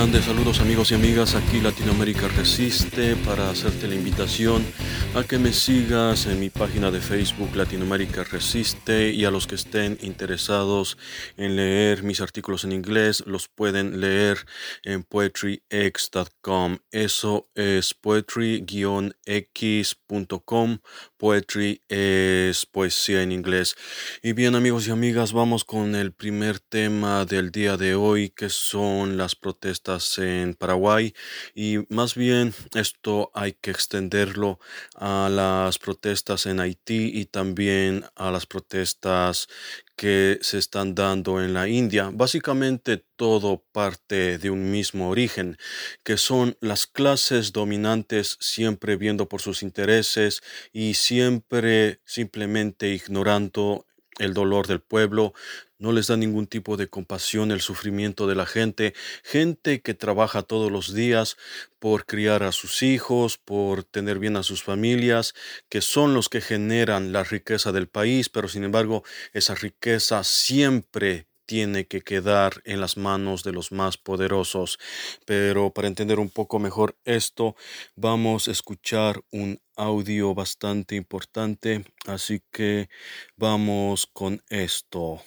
Grandes saludos amigos y amigas, aquí Latinoamérica Resiste para hacerte la invitación a que me sigas en mi página de Facebook Latinoamérica Resiste y a los que estén interesados en leer mis artículos en inglés los pueden leer en poetryx.com. Eso es poetry-x.com. Poetry es poesía en inglés. Y bien amigos y amigas, vamos con el primer tema del día de hoy que son las protestas en Paraguay y más bien esto hay que extenderlo a las protestas en Haití y también a las protestas que se están dando en la India. Básicamente todo parte de un mismo origen, que son las clases dominantes siempre viendo por sus intereses y siempre simplemente ignorando el dolor del pueblo, no les da ningún tipo de compasión el sufrimiento de la gente, gente que trabaja todos los días por criar a sus hijos, por tener bien a sus familias, que son los que generan la riqueza del país, pero sin embargo esa riqueza siempre tiene que quedar en las manos de los más poderosos. Pero para entender un poco mejor esto, vamos a escuchar un audio bastante importante, así que vamos con esto.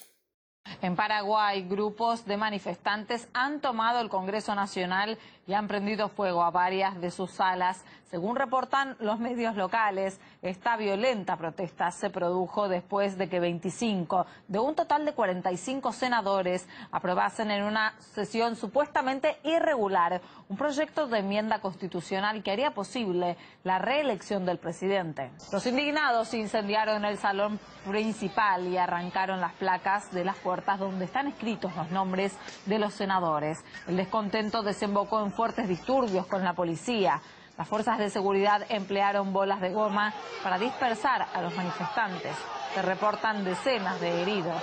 En Paraguay, grupos de manifestantes han tomado el Congreso Nacional y han prendido fuego a varias de sus salas. Según reportan los medios locales, esta violenta protesta se produjo después de que 25 de un total de 45 senadores aprobasen en una sesión supuestamente irregular un proyecto de enmienda constitucional que haría posible la reelección del presidente. Los indignados incendiaron el salón principal y arrancaron las placas de las puertas donde están escritos los nombres de los senadores. El descontento desembocó en fuertes disturbios con la policía. Las fuerzas de seguridad emplearon bolas de goma para dispersar a los manifestantes. Se reportan decenas de heridos.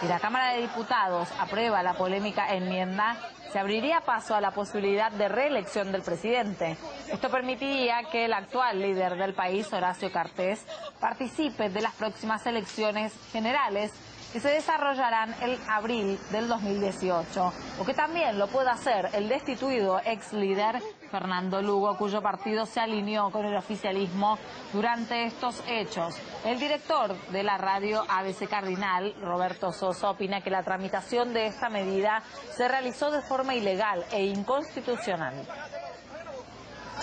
Si la Cámara de Diputados aprueba la polémica enmienda, se abriría paso a la posibilidad de reelección del presidente. Esto permitiría que el actual líder del país, Horacio Cartés, participe de las próximas elecciones generales que se desarrollarán el abril del 2018, o que también lo pueda hacer el destituido ex líder Fernando Lugo, cuyo partido se alineó con el oficialismo durante estos hechos. El director de la radio ABC Cardinal, Roberto Sosa, opina que la tramitación de esta medida se realizó de forma ilegal e inconstitucional.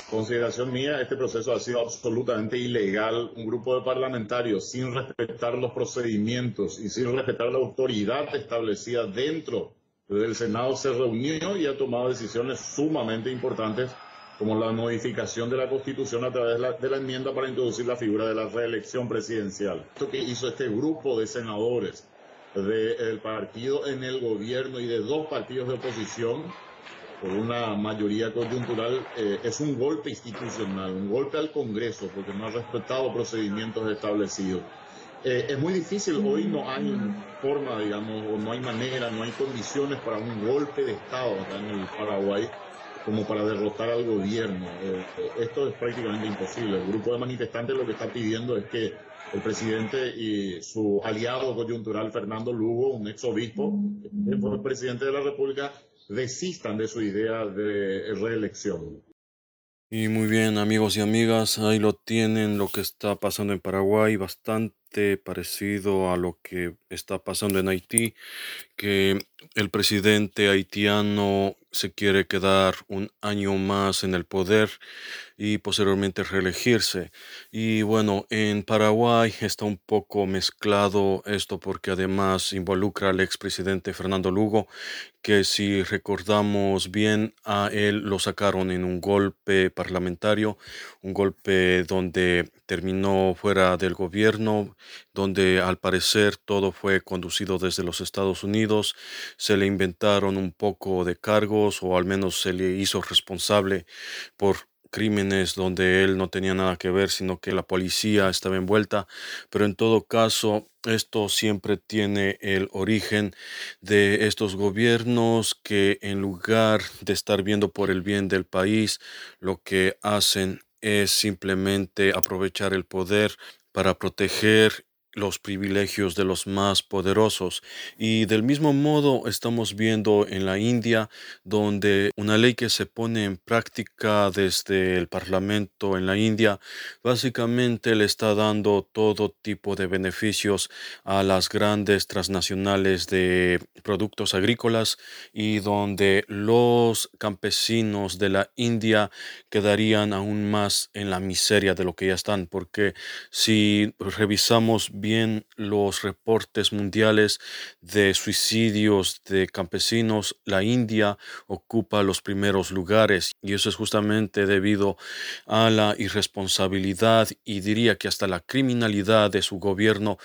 Consideración mía, este proceso ha sido absolutamente ilegal. Un grupo de parlamentarios sin respetar los procedimientos y sin respetar la autoridad establecida dentro del Senado se reunió y ha tomado decisiones sumamente importantes como la modificación de la Constitución a través de la, enmienda para introducir la figura de la reelección presidencial. Esto que hizo este grupo de senadores del partido en el gobierno y de dos partidos de oposición por una mayoría coyuntural eh, es un golpe institucional, un golpe al Congreso, porque no ha respetado procedimientos establecidos. Eh, es muy difícil, hoy no hay forma, digamos, o no hay manera, no hay condiciones para un golpe de Estado acá en el Paraguay como para derrotar al gobierno. Eh, esto es prácticamente imposible. El grupo de manifestantes lo que está pidiendo es que el presidente y su aliado coyuntural Fernando Lugo, un ex obispo, que fue el presidente de la República, desistan de su idea de reelección. Y muy bien, amigos y amigas, ahí lo tienen lo que está pasando en Paraguay, bastante parecido a lo que está pasando en Haití, que el presidente haitiano se quiere quedar un año más en el poder y posteriormente reelegirse. Y bueno, en Paraguay está un poco mezclado esto porque además involucra al expresidente Fernando Lugo, que si recordamos bien a él lo sacaron en un golpe parlamentario, un golpe donde terminó fuera del gobierno, donde al parecer todo fue conducido desde los Estados Unidos, se le inventaron un poco de cargos o al menos se le hizo responsable por crímenes donde él no tenía nada que ver, sino que la policía estaba envuelta, pero en todo caso esto siempre tiene el origen de estos gobiernos que en lugar de estar viendo por el bien del país, lo que hacen es simplemente aprovechar el poder para proteger los privilegios de los más poderosos. Y del mismo modo estamos viendo en la India, donde una ley que se pone en práctica desde el Parlamento en la India, básicamente le está dando todo tipo de beneficios a las grandes transnacionales de productos agrícolas y donde los campesinos de la India quedarían aún más en la miseria de lo que ya están, porque si revisamos bien los reportes mundiales de suicidios de campesinos, la India ocupa los primeros lugares y eso es justamente debido a la irresponsabilidad y diría que hasta la criminalidad de su gobierno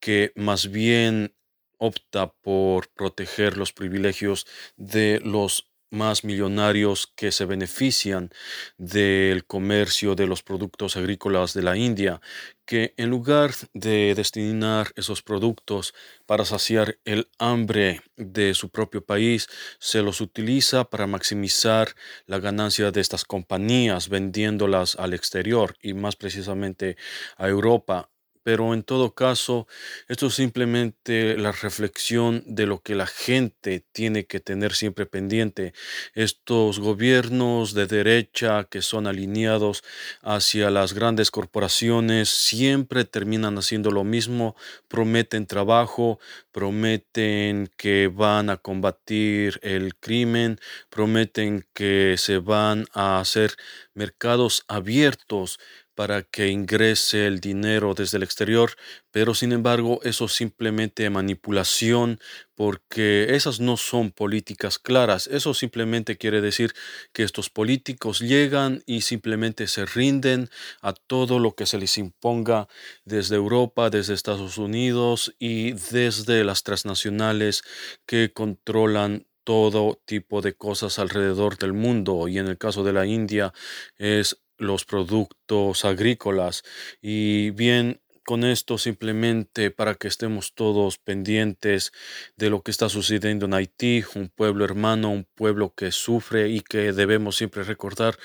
que más bien opta por proteger los privilegios de los más millonarios que se benefician del comercio de los productos agrícolas de la India, que en lugar de destinar esos productos para saciar el hambre de su propio país, se los utiliza para maximizar la ganancia de estas compañías vendiéndolas al exterior y más precisamente a Europa pero en todo caso, esto es simplemente la reflexión de lo que la gente tiene que tener siempre pendiente. Estos gobiernos de derecha que son alineados hacia las grandes corporaciones siempre terminan haciendo lo mismo, prometen trabajo, prometen que van a combatir el crimen, prometen que se van a hacer mercados abiertos para que ingrese el dinero desde el exterior, pero sin embargo eso es simplemente manipulación porque esas no son políticas claras. Eso simplemente quiere decir que estos políticos llegan y simplemente se rinden a todo lo que se les imponga desde Europa, desde Estados Unidos y desde las transnacionales que controlan todo tipo de cosas alrededor del mundo y en el caso de la India es los productos agrícolas. Y bien, con esto simplemente para que estemos todos pendientes de lo que está sucediendo en Haití, un pueblo hermano, un pueblo que sufre y que debemos siempre recordar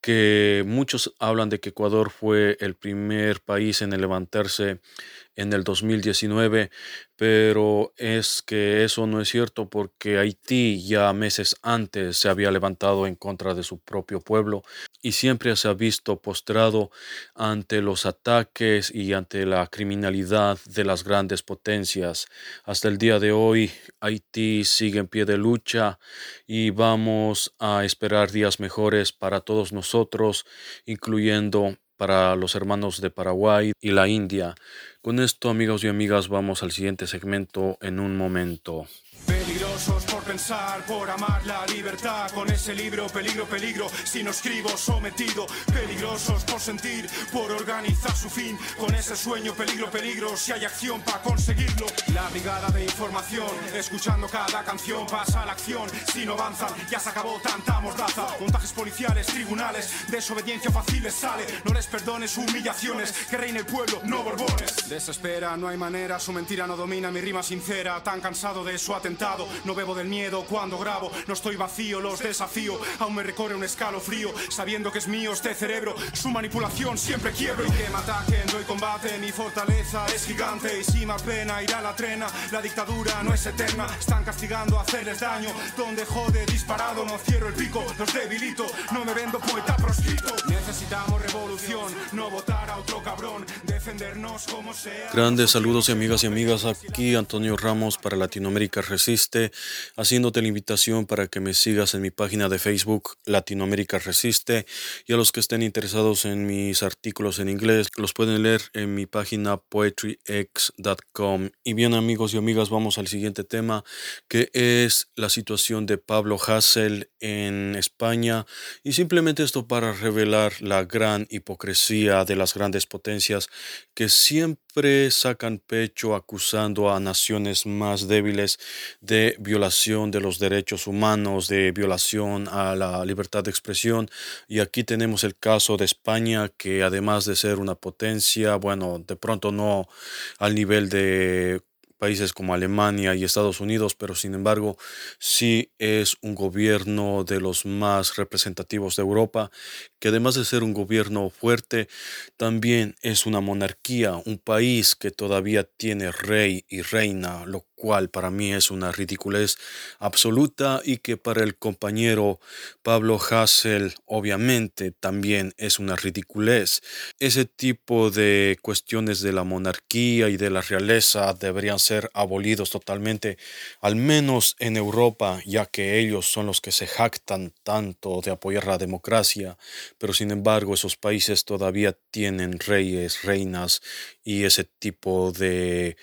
que muchos hablan de que Ecuador fue el primer país en levantarse en el 2019, pero es que eso no es cierto porque Haití ya meses antes se había levantado en contra de su propio pueblo y siempre se ha visto postrado ante los ataques y ante la criminalidad de las grandes potencias. Hasta el día de hoy Haití sigue en pie de lucha y vamos a esperar días mejores para todos nosotros, incluyendo para los hermanos de Paraguay y la India. Con esto, amigos y amigas, vamos al siguiente segmento en un momento. Por pensar, por amar la libertad. Con ese libro, peligro, peligro, si no escribo sometido. Peligrosos por sentir, por organizar su fin. Con ese sueño, peligro, peligro, si hay acción para conseguirlo. La brigada de información, escuchando cada canción, pasa la acción. Si no avanzan, ya se acabó tanta mordaza. Montajes policiales, tribunales, desobediencia fácil sale. No les perdones humillaciones, que reine el pueblo, no borbones. Desespera, no hay manera, su mentira no domina mi rima sincera. Tan cansado de su atentado, no bebo del miedo cuando grabo. No estoy vacío, los desafío. Aún me recorre un escalofrío, sabiendo que es mío este cerebro. Su manipulación siempre quiebro. Y que me ataquen, doy combate. Mi fortaleza es gigante y si me pena irá la trena. La dictadura no es eterna, están castigando a hacerles daño. Donde jode disparado, no cierro el pico, los debilito. No me vendo poeta proscrito. Necesitamos revolución, no votar a otro cabrón. Defendernos como Grandes saludos y amigas y amigas, aquí Antonio Ramos para Latinoamérica Resiste, haciéndote la invitación para que me sigas en mi página de Facebook Latinoamérica Resiste y a los que estén interesados en mis artículos en inglés los pueden leer en mi página poetryx.com. Y bien amigos y amigas, vamos al siguiente tema que es la situación de Pablo Hassel en España y simplemente esto para revelar la gran hipocresía de las grandes potencias que siempre sacan pecho acusando a naciones más débiles de violación de los derechos humanos, de violación a la libertad de expresión. Y aquí tenemos el caso de España, que además de ser una potencia, bueno, de pronto no al nivel de países como Alemania y Estados Unidos, pero sin embargo sí es un gobierno de los más representativos de Europa, que además de ser un gobierno fuerte, también es una monarquía, un país que todavía tiene rey y reina, lo cual para mí es una ridiculez absoluta y que para el compañero Pablo Hassel obviamente también es una ridiculez. Ese tipo de cuestiones de la monarquía y de la realeza deberían ser abolidos totalmente, al menos en Europa, ya que ellos son los que se jactan tanto de apoyar la democracia, pero sin embargo esos países todavía tienen reyes, reinas y ese tipo de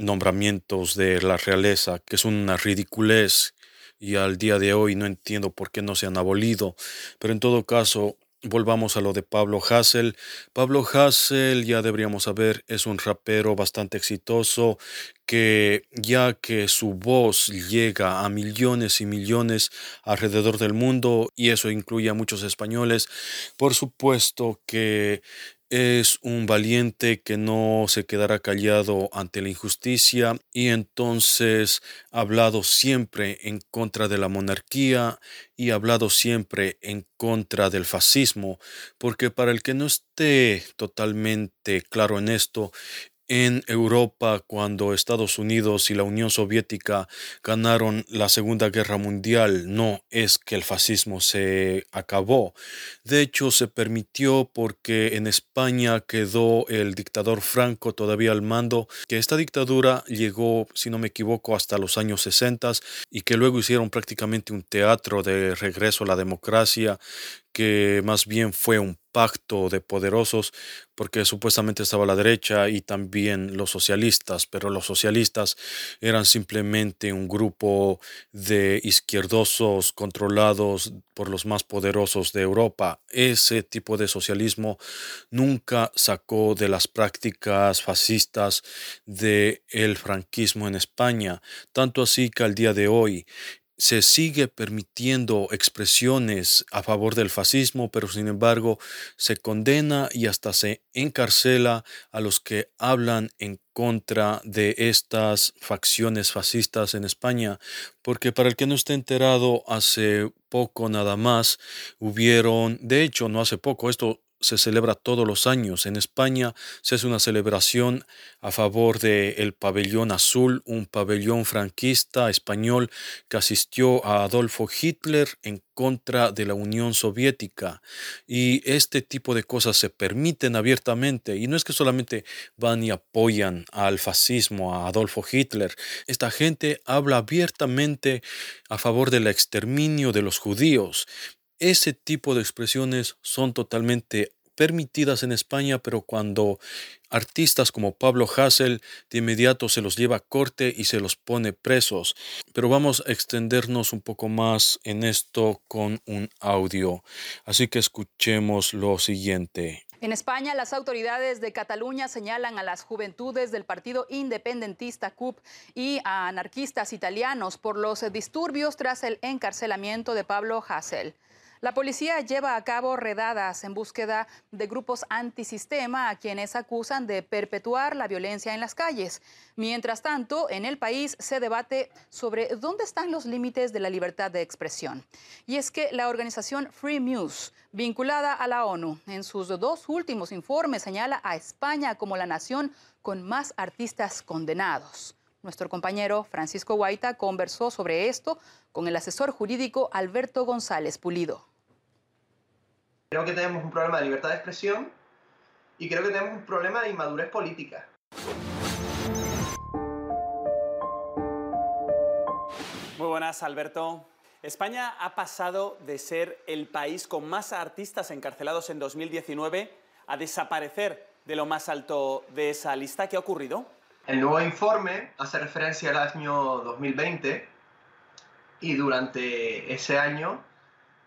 nombramientos de la realeza, que es una ridiculez y al día de hoy no entiendo por qué no se han abolido. Pero en todo caso, volvamos a lo de Pablo Hassel. Pablo Hassel, ya deberíamos saber, es un rapero bastante exitoso que ya que su voz llega a millones y millones alrededor del mundo y eso incluye a muchos españoles, por supuesto que es un valiente que no se quedará callado ante la injusticia y entonces ha hablado siempre en contra de la monarquía y ha hablado siempre en contra del fascismo, porque para el que no esté totalmente claro en esto, en Europa cuando Estados Unidos y la Unión Soviética ganaron la Segunda Guerra Mundial. No es que el fascismo se acabó. De hecho, se permitió porque en España quedó el dictador Franco todavía al mando, que esta dictadura llegó, si no me equivoco, hasta los años 60 y que luego hicieron prácticamente un teatro de regreso a la democracia que más bien fue un pacto de poderosos porque supuestamente estaba la derecha y también los socialistas, pero los socialistas eran simplemente un grupo de izquierdosos controlados por los más poderosos de Europa. Ese tipo de socialismo nunca sacó de las prácticas fascistas del el franquismo en España, tanto así que al día de hoy se sigue permitiendo expresiones a favor del fascismo, pero sin embargo se condena y hasta se encarcela a los que hablan en contra de estas facciones fascistas en España, porque para el que no esté enterado, hace poco nada más hubieron, de hecho no hace poco, esto se celebra todos los años. En España se hace una celebración a favor del el pabellón azul, un pabellón franquista español que asistió a Adolfo Hitler en contra de la Unión Soviética. Y este tipo de cosas se permiten abiertamente. Y no es que solamente van y apoyan al fascismo, a Adolfo Hitler. Esta gente habla abiertamente a favor del exterminio de los judíos. Ese tipo de expresiones son totalmente permitidas en España, pero cuando artistas como Pablo Hassel de inmediato se los lleva a corte y se los pone presos. Pero vamos a extendernos un poco más en esto con un audio. Así que escuchemos lo siguiente. En España, las autoridades de Cataluña señalan a las juventudes del partido independentista CUP y a anarquistas italianos por los disturbios tras el encarcelamiento de Pablo Hassel. La policía lleva a cabo redadas en búsqueda de grupos antisistema a quienes acusan de perpetuar la violencia en las calles. Mientras tanto, en el país se debate sobre dónde están los límites de la libertad de expresión. Y es que la organización Free News, vinculada a la ONU, en sus dos últimos informes señala a España como la nación con más artistas condenados. Nuestro compañero Francisco Guaita conversó sobre esto con el asesor jurídico Alberto González Pulido. Creo que tenemos un problema de libertad de expresión y creo que tenemos un problema de inmadurez política. Muy buenas, Alberto. España ha pasado de ser el país con más artistas encarcelados en 2019 a desaparecer de lo más alto de esa lista. ¿Qué ha ocurrido? El nuevo informe hace referencia al año 2020 y durante ese año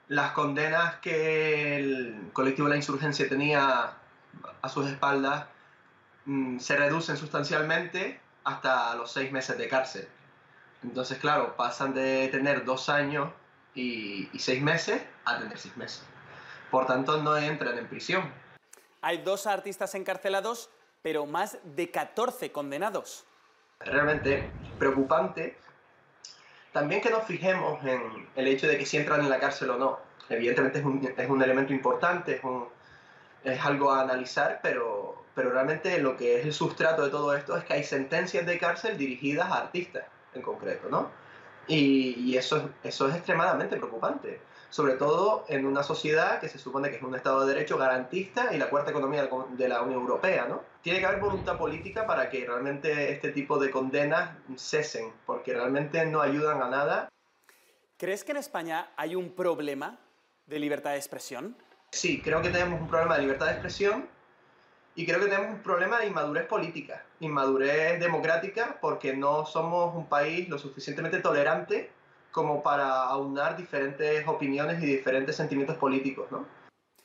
las condenas que el colectivo de la insurgencia tenía a sus espaldas mm, se reducen sustancialmente hasta los seis meses de cárcel. Entonces, claro, pasan de tener dos años y, y seis meses a tener seis meses. Por tanto, no entran en prisión. Hay dos artistas encarcelados, pero más de 14 condenados. realmente preocupante. También que nos fijemos en el hecho de que si entran en la cárcel o no. Evidentemente es un, es un elemento importante, es, un, es algo a analizar, pero, pero realmente lo que es el sustrato de todo esto es que hay sentencias de cárcel dirigidas a artistas en concreto, ¿no? Y, eso, eso es extremadamente preocupante sobre todo en una sociedad que se supone que es un Estado de Derecho garantista y la cuarta economía de la Unión Europea, ¿no? Tiene que haber voluntad política para que realmente este tipo de condenas cesen, porque realmente no ayudan a nada. ¿Crees que en España hay un problema de libertad de expresión? Sí, creo que tenemos un problema de libertad de expresión y creo que tenemos un problema de inmadurez política, inmadurez democrática, porque no somos un país lo suficientemente tolerante como para aunar diferentes opiniones y diferentes sentimientos políticos, ¿no?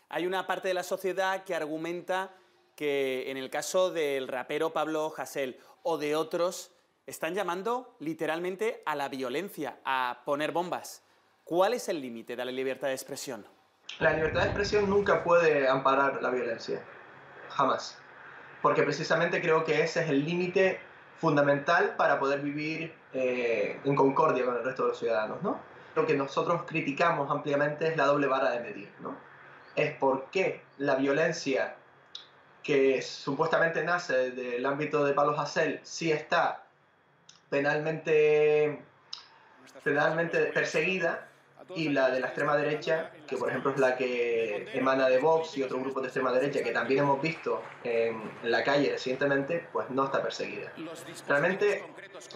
Hay una parte de la sociedad que argumenta que en el caso del rapero Pablo Hasél o de otros están llamando literalmente a la violencia, a poner bombas. ¿Cuál es el límite de la libertad de expresión? La libertad de expresión nunca puede amparar la violencia, jamás. Porque precisamente creo que ese es el límite fundamental para poder vivir eh, en concordia con el resto de los ciudadanos, ¿no? Lo que nosotros criticamos ampliamente es la doble vara de medir, ¿no? Es por qué la violencia que supuestamente nace del ámbito de Palos Hasél sí está penalmente, penalmente perseguida y la de la extrema derecha, que por ejemplo es la que emana de Vox y otro grupo de extrema derecha que también hemos visto en, la calle recientemente, pues no está perseguida. Realmente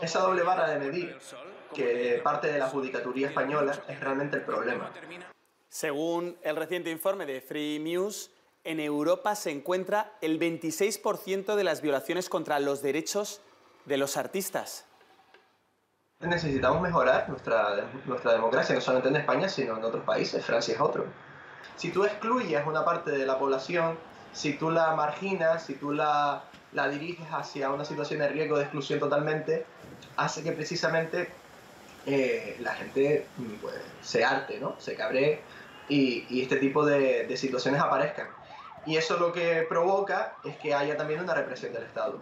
esa doble vara de medir que parte de la judicaturía española es realmente el problema. Según el reciente informe de Free News, en Europa se encuentra el 26% de las violaciones contra los derechos de los artistas necesitamos mejorar nuestra, nuestra democracia, no solamente en España, sino en otros países. Francia es otro. Si tú excluyes una parte de la población, si tú la marginas, si tú la, la diriges hacia una situación de riesgo de exclusión totalmente, hace que precisamente eh, la gente pues, se arte, ¿no? se cabree y, este tipo de, de situaciones aparezcan. Y eso lo que provoca es que haya también una represión del Estado.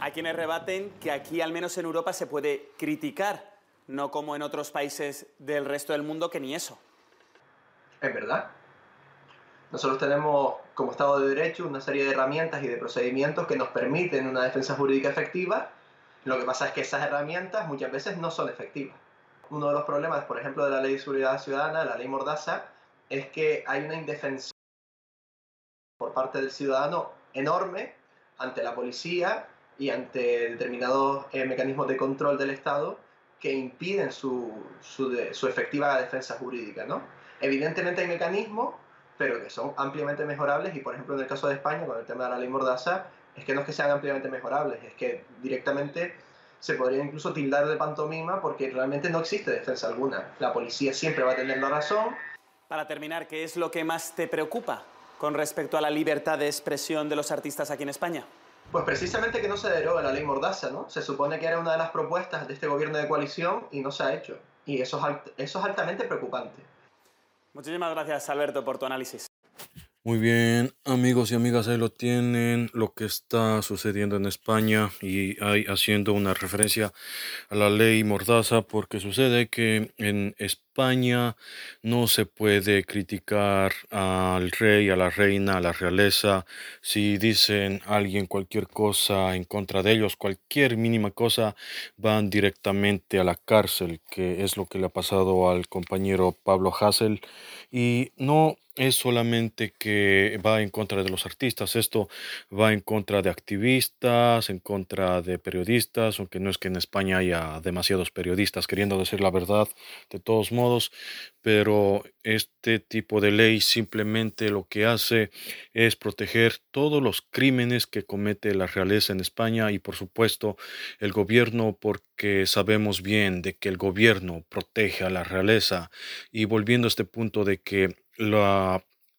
Hay quienes rebaten que aquí, al menos en Europa, se puede criticar, no como en otros países del resto del mundo que ni eso. Es verdad. Nosotros tenemos como Estado de Derecho una serie de herramientas y de procedimientos que nos permiten una defensa jurídica efectiva. Lo que pasa es que esas herramientas muchas veces no son efectivas. Uno de los problemas, por ejemplo, de la Ley de Seguridad Ciudadana, la Ley Mordaza, es que hay una indefensión por parte del ciudadano enorme ante la policía y ante determinados eh, mecanismos de control del Estado que impiden su, su, su, efectiva defensa jurídica. ¿no? Evidentemente hay mecanismos, pero que son ampliamente mejorables y, por ejemplo, en el caso de España, con el tema de la ley Mordaza, es que no es que sean ampliamente mejorables, es que directamente se podría incluso tildar de pantomima porque realmente no existe defensa alguna. La policía siempre va a tener la razón. Para terminar, ¿qué es lo que más te preocupa con respecto a la libertad de expresión de los artistas aquí en España? Pues precisamente que no se deroga la ley Mordaza, ¿no? Se supone que era una de las propuestas de este gobierno de coalición y no se ha hecho. Y eso es, eso es altamente preocupante. Muchísimas gracias, Alberto, por tu análisis. Muy bien, amigos y amigas, ahí lo tienen, lo que está sucediendo en España y ahí haciendo una referencia a la ley Mordaza, porque sucede que en España no se puede criticar al rey, a la reina, a la realeza, si dicen alguien cualquier cosa en contra de ellos, cualquier mínima cosa, van directamente a la cárcel, que es lo que le ha pasado al compañero Pablo Hassel, y no es solamente que va en contra de los artistas, esto va en contra de activistas, en contra de periodistas, aunque no es que en España haya demasiados periodistas queriendo decir la verdad de todos modos, pero este tipo de ley simplemente lo que hace es proteger todos los crímenes que comete la realeza en España y por supuesto el gobierno porque sabemos bien de que el gobierno protege a la realeza. Y volviendo a este punto de que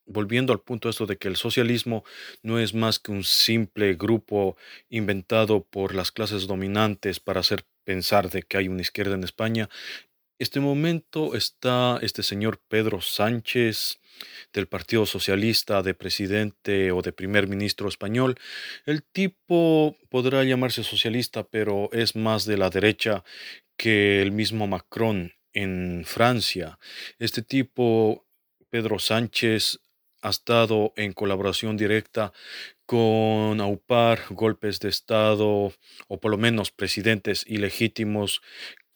volviendo al punto esto de que el socialismo no es más que un simple grupo inventado por las clases dominantes para hacer pensar de que hay una izquierda en España, este momento está este señor Pedro Sánchez del Partido Socialista de presidente o de primer ministro español. El tipo podrá llamarse socialista, pero es más de la derecha que el mismo Macron en Francia. Este tipo, Pedro Sánchez, ha estado en colaboración directa con aupar golpes de Estado o por lo menos presidentes ilegítimos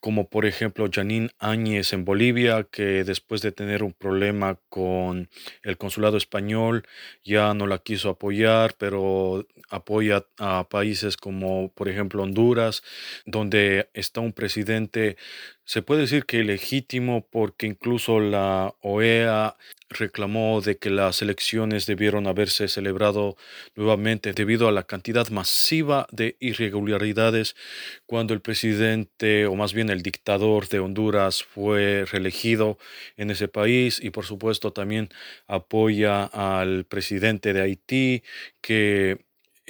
como por ejemplo Janine Áñez en Bolivia, que después de tener un problema con el consulado español ya no la quiso apoyar, pero apoya a países como por ejemplo Honduras, donde está un presidente se puede decir que legítimo porque incluso la OEA reclamó de que las elecciones debieron haberse celebrado nuevamente debido a la cantidad masiva de irregularidades cuando el presidente o más bien el dictador de Honduras fue reelegido en ese país y por supuesto también apoya al presidente de Haití que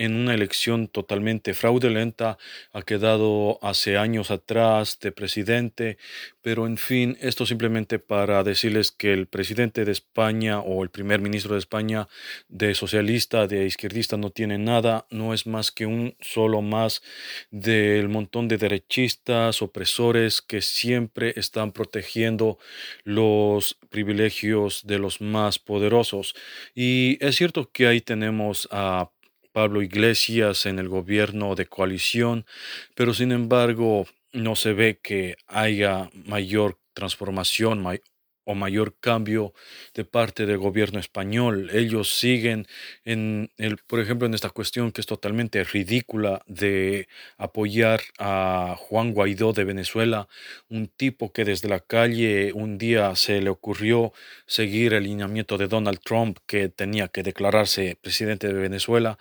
en una elección totalmente fraudulenta, ha quedado hace años atrás de presidente, pero en fin, esto simplemente para decirles que el presidente de España o el primer ministro de España de socialista, de izquierdista, no tiene nada, no es más que un solo más del montón de derechistas, opresores que siempre están protegiendo los privilegios de los más poderosos. Y es cierto que ahí tenemos a Pablo Iglesias en el gobierno de coalición, pero sin embargo no se ve que haya mayor transformación, o mayor cambio de parte del gobierno español. Ellos siguen en el, por ejemplo, en esta cuestión que es totalmente ridícula de apoyar a Juan Guaidó de Venezuela, un tipo que desde la calle un día se le ocurrió seguir el lineamiento de Donald Trump que tenía que declararse presidente de Venezuela.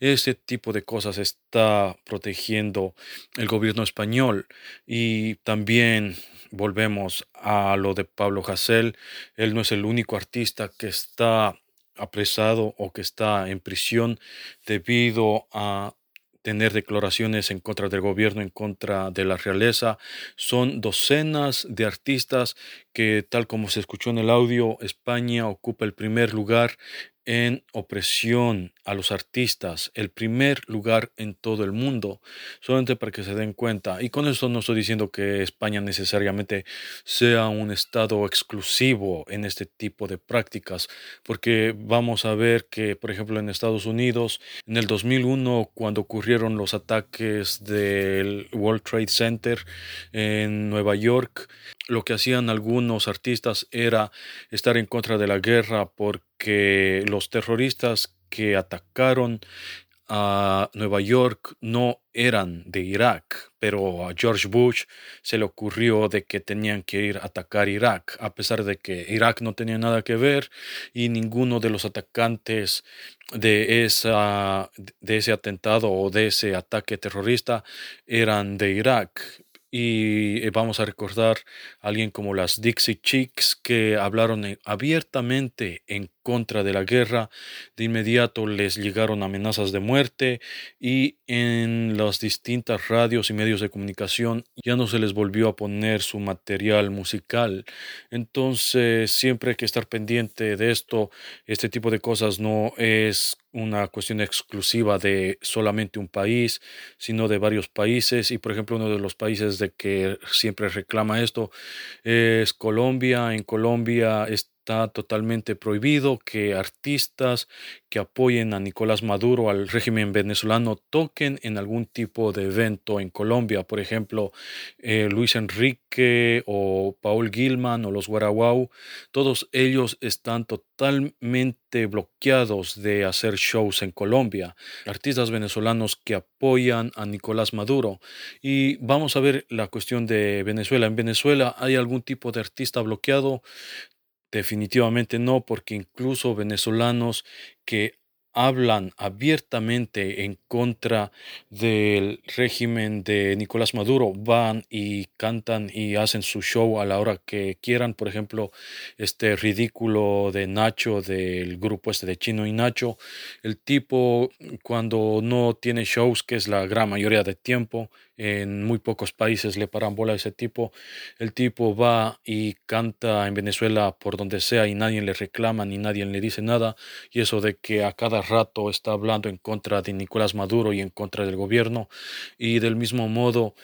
Ese tipo de cosas está protegiendo el gobierno español y también volvemos a lo de Pablo Hasél. Él no es el único artista que está apresado o que está en prisión debido a tener declaraciones en contra del gobierno, en contra de la realeza. Son docenas de artistas que, tal como se escuchó en el audio, España ocupa el primer lugar en opresión a los artistas, el primer lugar en todo el mundo, solamente para que se den cuenta. Y con esto no estoy diciendo que España necesariamente sea un estado exclusivo en este tipo de prácticas, porque vamos a ver que, por ejemplo, en Estados Unidos, en el 2001, cuando ocurrieron los ataques del World Trade Center en Nueva York, lo que hacían algunos artistas era estar en contra de la guerra porque los terroristas que atacaron a Nueva York no eran de Irak, pero a George Bush se le ocurrió de que tenían que ir a atacar Irak, a pesar de que Irak no tenía nada que ver y ninguno de los atacantes de, esa, de ese atentado o de ese ataque terrorista eran de Irak. Y eh, vamos a recordar a alguien como las Dixie Chicks que hablaron abiertamente en contra de la guerra, de inmediato les llegaron amenazas de muerte y en las distintas radios y medios de comunicación ya no se les volvió a poner su material musical. Entonces siempre hay que estar pendiente de esto. Este tipo de cosas no es una cuestión exclusiva de solamente un país, sino de varios países. Y por ejemplo, uno de los países de que siempre reclama esto es Colombia. En Colombia está totalmente prohibido que artistas que apoyen a Nicolás Maduro, al régimen venezolano, toquen en algún tipo de evento en Colombia. Por ejemplo, eh, Luis Enrique o Paul Gilman o los Guaraguau, todos ellos están totalmente bloqueados de hacer shows en Colombia. Artistas venezolanos que apoyan a Nicolás Maduro. Y vamos a ver la cuestión de Venezuela. En Venezuela hay algún tipo de artista bloqueado. Definitivamente no, porque incluso venezolanos que hablan abiertamente en contra del régimen de Nicolás Maduro, van y cantan y hacen su show a la hora que quieran. Por ejemplo, este ridículo de Nacho del grupo este de Chino y Nacho, el tipo cuando no tiene shows, que es la gran mayoría de tiempo, En muy pocos países le paran bola a ese tipo. El tipo va y canta en Venezuela por donde sea y nadie le reclama ni nadie le dice nada. Y eso de que a cada rato está hablando en contra de Nicolás Maduro y en contra del gobierno. Y del mismo modo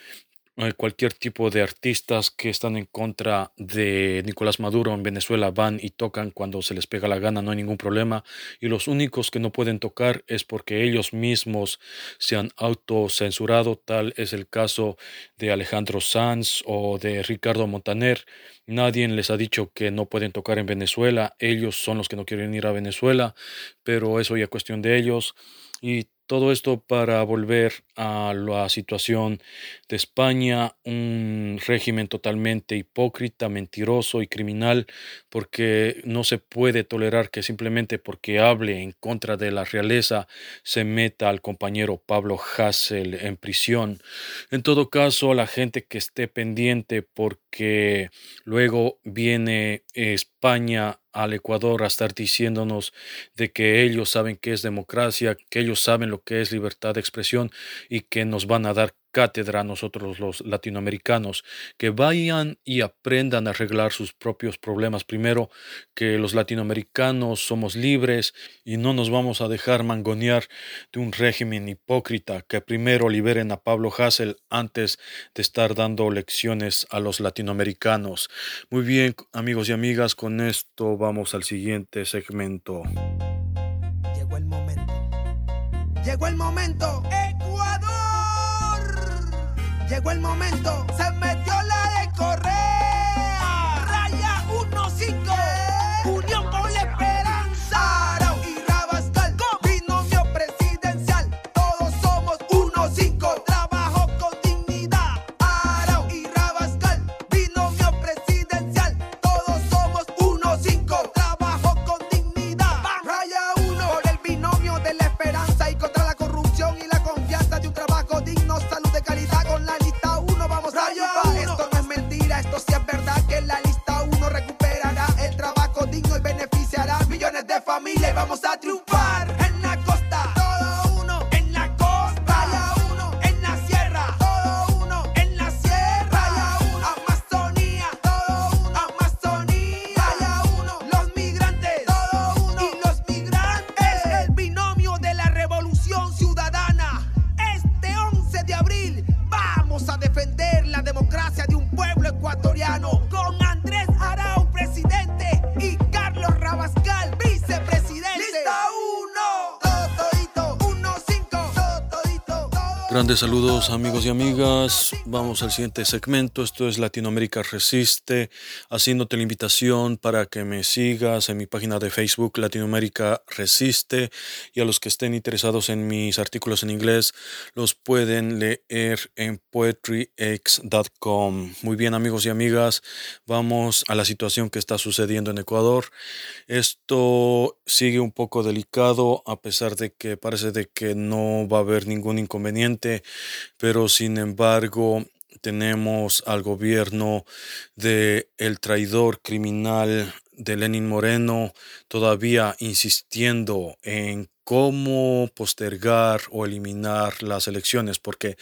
cualquier tipo de artistas que están en contra de Nicolás Maduro en Venezuela van y tocan cuando se les pega la gana, no hay ningún problema. Y los únicos que no pueden tocar es porque ellos mismos se han autocensurado, tal es el caso de Alejandro Sanz o de Ricardo Montaner. Nadie les ha dicho que no pueden tocar en Venezuela, ellos son los que no quieren ir a Venezuela, pero eso ya es cuestión de ellos. Y todo esto para volver a la situación de España, un régimen totalmente hipócrita, mentiroso y criminal, porque no se puede tolerar que simplemente porque hable en contra de la realeza se meta al compañero Pablo Hassel en prisión. En todo caso, la gente que esté pendiente porque luego viene España al Ecuador a estar diciéndonos de que ellos saben qué es democracia, que ellos saben lo que es libertad de expresión y que nos van a dar cátedra a nosotros los latinoamericanos, que vayan y aprendan a arreglar sus propios problemas. Primero, que los latinoamericanos somos libres y no nos vamos a dejar mangonear de un régimen hipócrita, que primero liberen a Pablo Hassel antes de estar dando lecciones a los latinoamericanos. Muy bien, amigos y amigas, con esto vamos al siguiente segmento. Llegó el momento. Llegó el momento. Llegó el momento, Grandes saludos amigos y amigas. Vamos al siguiente segmento. Esto es Latinoamérica Resiste, haciéndote la invitación para que me sigas en mi página de Facebook Latinoamérica Resiste y a los que estén interesados en mis artículos en inglés los pueden leer en poetryx.com. Muy bien amigos y amigas, vamos a la situación que está sucediendo en Ecuador. Esto sigue un poco delicado a pesar de que parece de que no va a haber ningún inconveniente, pero sin embargo tenemos al gobierno de el traidor criminal de Lenin Moreno todavía insistiendo en cómo postergar o eliminar las elecciones, porque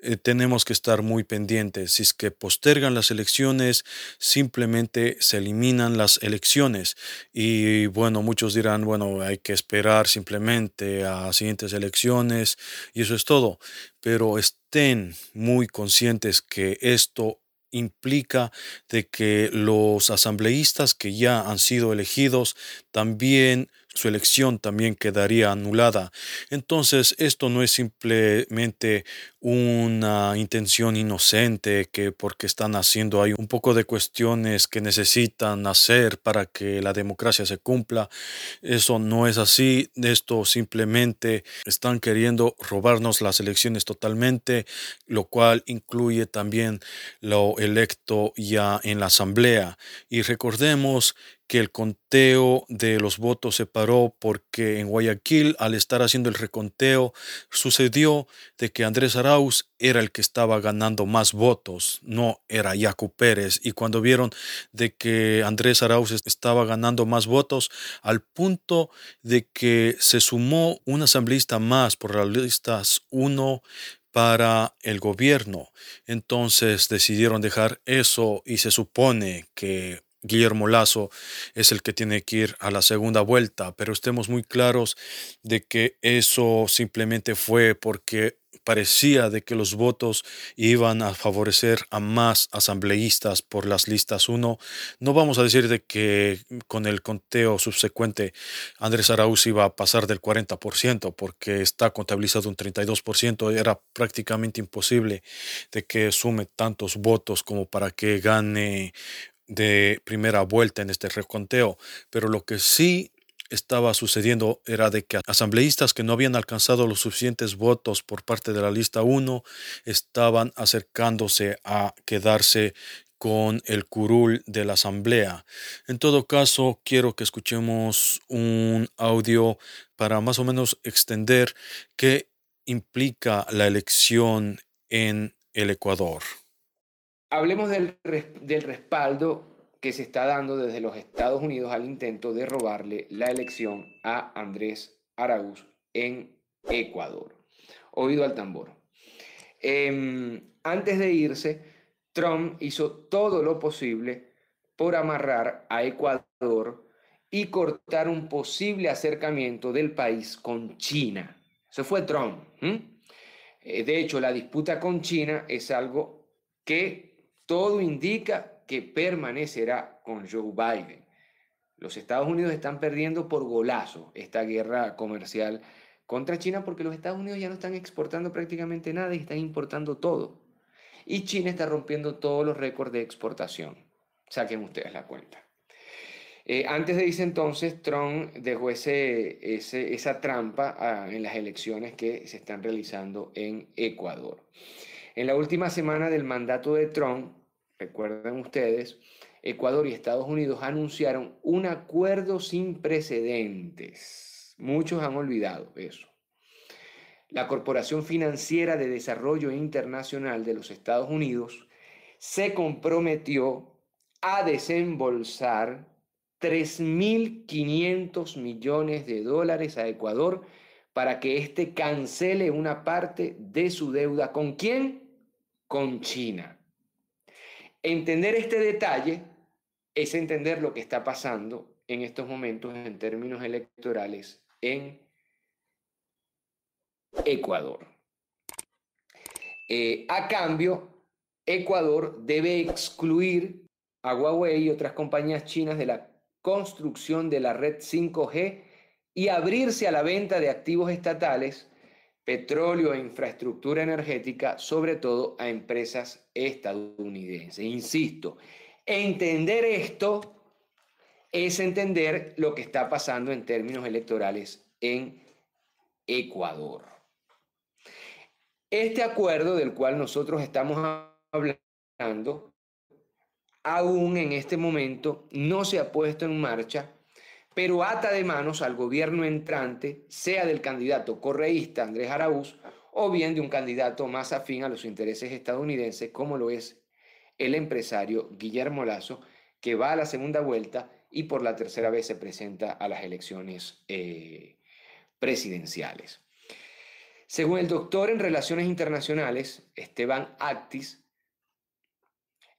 eh, tenemos que estar muy pendientes. Si es que postergan las elecciones, simplemente se eliminan las elecciones. Y bueno, muchos dirán, bueno, hay que esperar simplemente a siguientes elecciones y eso es todo. Pero estén muy conscientes que esto implica de que los asambleístas que ya han sido elegidos también su elección también quedaría anulada. Entonces, esto no es simplemente una intención inocente que porque están haciendo hay un poco de cuestiones que necesitan hacer para que la democracia se cumpla. Eso no es así. Esto simplemente están queriendo robarnos las elecciones totalmente, lo cual incluye también lo electo ya en la asamblea. Y recordemos que el conteo de los votos se paró porque en Guayaquil, al estar haciendo el reconteo, sucedió de que Andrés Arauz era el que estaba ganando más votos, no era Yacu Pérez. Y cuando vieron de que Andrés Arauz estaba ganando más votos, al punto de que se sumó un asambleísta más por las listas 1 para el gobierno. Entonces decidieron dejar eso y se supone que Guillermo Lazo es el que tiene que ir a la segunda vuelta, pero estemos muy claros de que eso simplemente fue porque parecía de que los votos iban a favorecer a más asambleístas por las listas 1. No vamos a decir de que con el conteo subsecuente Andrés Arauz iba a pasar del 40% porque está contabilizado un 32%. Era prácticamente imposible de que sume tantos votos como para que gane de primera vuelta en este reconteo. Pero lo que sí estaba sucediendo era de que asambleístas que no habían alcanzado los suficientes votos por parte de la lista 1 estaban acercándose a quedarse con el curul de la asamblea. En todo caso, quiero que escuchemos un audio para más o menos extender qué implica la elección en el Ecuador. Hablemos del, del respaldo que se está dando desde los Estados Unidos al intento de robarle la elección a Andrés Araúz en Ecuador. Oído al tambor. Em, antes de irse, Trump hizo todo lo posible por amarrar a Ecuador y cortar un posible acercamiento del país con China. Eso fue Trump. Eh, de hecho, la disputa con China es algo que todo indica que permanecerá con Joe Biden. Los Estados Unidos están perdiendo por golazo esta guerra comercial contra China porque los Estados Unidos ya no están exportando prácticamente nada y están importando todo. Y China está rompiendo todos los récords de exportación. Saquen ustedes la cuenta. Eh, antes de ese entonces, Trump dejó ese, esa trampa ah, en las elecciones que se están realizando en Ecuador. En la última semana del mandato de Trump, recuerden ustedes, Ecuador y Estados Unidos anunciaron un acuerdo sin precedentes. Muchos han olvidado eso. La Corporación Financiera de Desarrollo Internacional de los Estados Unidos se comprometió a desembolsar 3.500 millones de dólares a Ecuador para que éste cancele una parte de su deuda. ¿Con quién? Con China. Entender este detalle es entender lo que está pasando en estos momentos en términos electorales en Ecuador. Eh, a cambio, Ecuador debe excluir a Huawei y otras compañías chinas de la construcción de la red 5G y abrirse a la venta de activos estatales petróleo e infraestructura energética, sobre todo a empresas estadounidenses. Insisto, entender esto es entender lo que está pasando en términos electorales en Ecuador. Este acuerdo del cual nosotros estamos hablando, aún en este momento no se ha puesto en marcha pero ata de manos al gobierno entrante, sea del candidato correísta Andrés Araúz o bien de un candidato más afín a los intereses estadounidenses, como lo es el empresario Guillermo Lazo, que va a la segunda vuelta y por la tercera vez se presenta a las elecciones eh, presidenciales. Según el doctor en Relaciones Internacionales, Esteban Actis,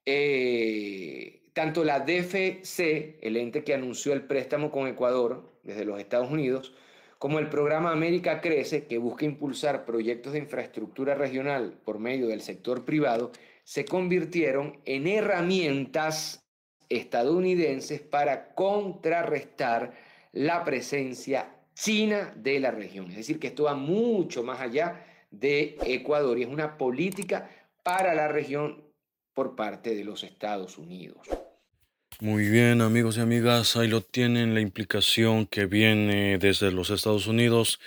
eh, tanto la DFC, el ente que anunció el préstamo con Ecuador desde los Estados Unidos, como el programa América Crece, que busca impulsar proyectos de infraestructura regional por medio del sector privado, se convirtieron en herramientas estadounidenses para contrarrestar la presencia china de la región. Es decir, que esto va mucho más allá de Ecuador y es una política para la región por parte de los Estados Unidos. Muy bien, amigos y amigas, ahí lo tienen la implicación que viene desde los Estados Unidos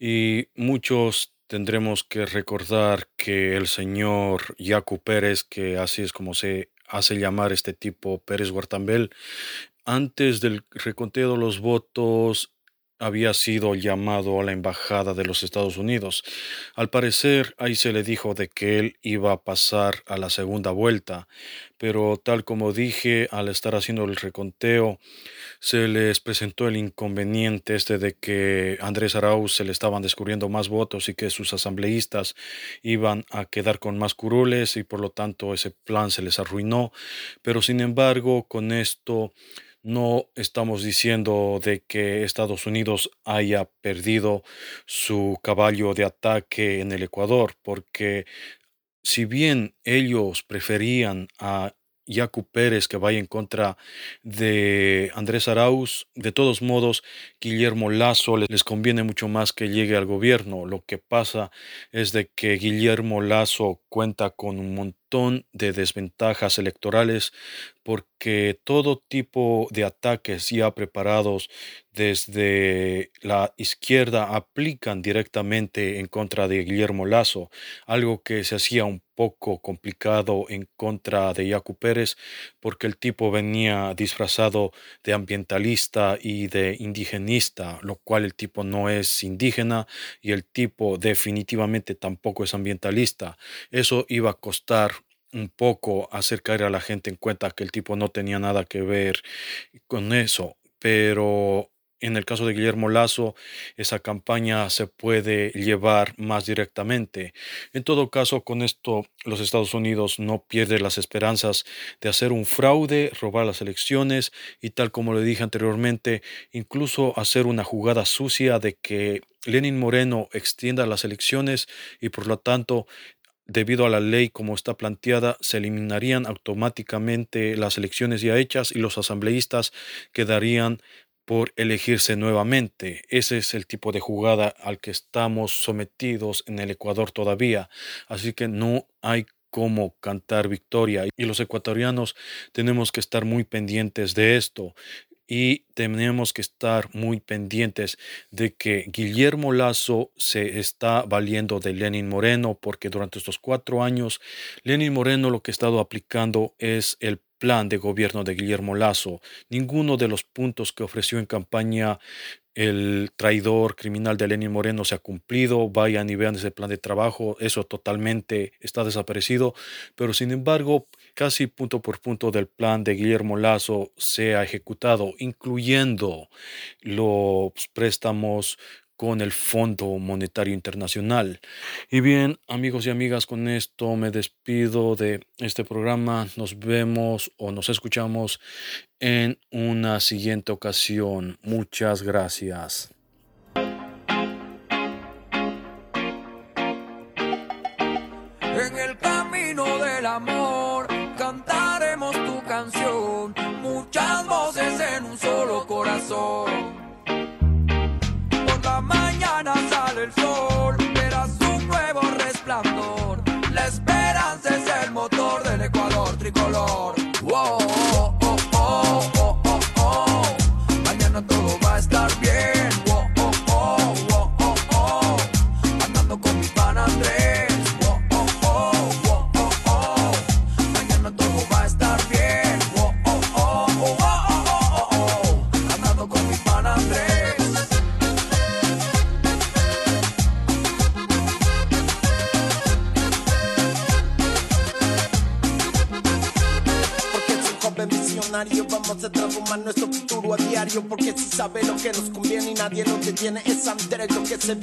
y muchos tendremos que recordar que el señor Yacu Pérez, que así es como se hace llamar este tipo Pérez Guartambel, antes del reconteo de los votos había sido llamado a la embajada de los Estados Unidos. Al parecer, ahí se le dijo de que él iba a pasar a la segunda vuelta, pero tal como dije, al estar haciendo el reconteo, se les presentó el inconveniente este de que Andrés Arauz se le estaban descubriendo más votos y que sus asambleístas iban a quedar con más curules y por lo tanto ese plan se les arruinó. Pero sin embargo, con esto no estamos diciendo de que Estados Unidos haya perdido su caballo de ataque en el Ecuador, porque si bien ellos preferían a Yacu Pérez que vaya en contra de Andrés Arauz. De todos modos, Guillermo Lazo les conviene mucho más que llegue al gobierno. Lo que pasa es de que Guillermo Lazo cuenta con un montón de desventajas electorales porque todo tipo de ataques ya preparados desde la izquierda aplican directamente en contra de Guillermo Lazo, algo que se hacía un poco complicado en contra de Yacu Pérez porque el tipo venía disfrazado de ambientalista y de indigenista, lo cual el tipo no es indígena y el tipo definitivamente tampoco es ambientalista. Eso iba a costar un poco hacer caer a la gente en cuenta que el tipo no tenía nada que ver con eso, pero en el caso de Guillermo Lazo, esa campaña se puede llevar más directamente. En todo caso, con esto los Estados Unidos no pierden las esperanzas de hacer un fraude, robar las elecciones y tal como le dije anteriormente, incluso hacer una jugada sucia de que Lenin Moreno extienda las elecciones y por lo tanto debido a la ley como está planteada, se eliminarían automáticamente las elecciones ya hechas y los asambleístas quedarían por elegirse nuevamente. Ese es el tipo de jugada al que estamos sometidos en el Ecuador todavía. Así que no hay cómo cantar victoria. Y los ecuatorianos tenemos que estar muy pendientes de esto y tenemos que estar muy pendientes de que Guillermo Lazo se está valiendo de Lenin Moreno porque durante estos cuatro años Lenin Moreno lo que ha estado aplicando es el plan de gobierno de Guillermo Lazo. Ninguno de los puntos que ofreció en campaña el traidor criminal de Lenin Moreno se ha cumplido, vayan y vean ese plan de trabajo, eso totalmente está desaparecido, pero sin embargo, casi punto por punto del plan de Guillermo Lazo se ha ejecutado, incluyendo los préstamos con el Fondo Monetario Internacional. Y bien, amigos y amigas, con esto me despido de este programa. Nos vemos o nos escuchamos en una siguiente ocasión. Muchas gracias. Tricolor. Andrés lo